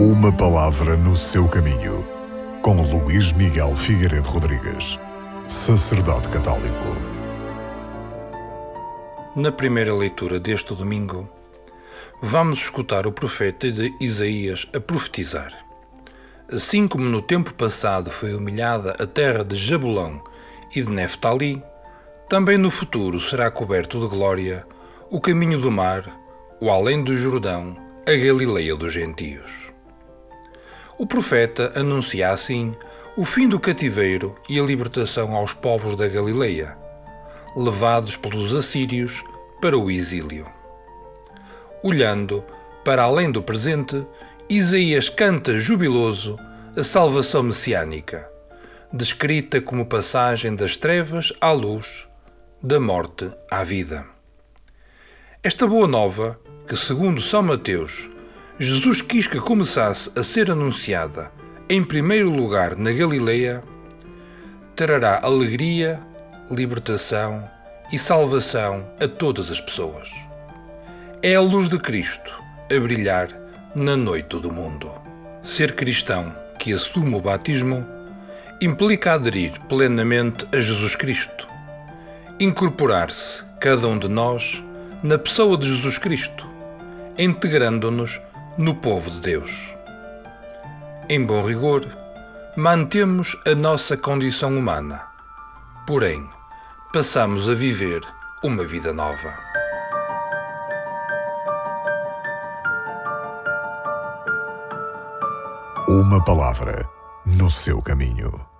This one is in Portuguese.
Uma palavra no seu caminho, com Luís Miguel Figueiredo Rodrigues, sacerdote católico. Na primeira leitura deste domingo, vamos escutar o profeta de Isaías a profetizar. Assim como no tempo passado foi humilhada a terra de Jabulão e de Neftali, também no futuro será coberto de glória o caminho do mar, o além do Jordão, a Galileia dos gentios. O profeta anuncia assim o fim do cativeiro e a libertação aos povos da Galileia, levados pelos assírios para o exílio. Olhando para além do presente, Isaías canta jubiloso a salvação messiânica, descrita como passagem das trevas à luz, da morte à vida. Esta boa nova, que segundo São Mateus, Jesus quis que começasse a ser anunciada em primeiro lugar na Galileia, trará alegria, libertação e salvação a todas as pessoas. É a luz de Cristo a brilhar na noite do mundo. Ser cristão que assume o batismo implica aderir plenamente a Jesus Cristo incorporar-se, cada um de nós, na pessoa de Jesus Cristo, integrando-nos no povo de Deus. Em bom rigor, mantemos a nossa condição humana, porém, passamos a viver uma vida nova. Uma palavra no seu caminho.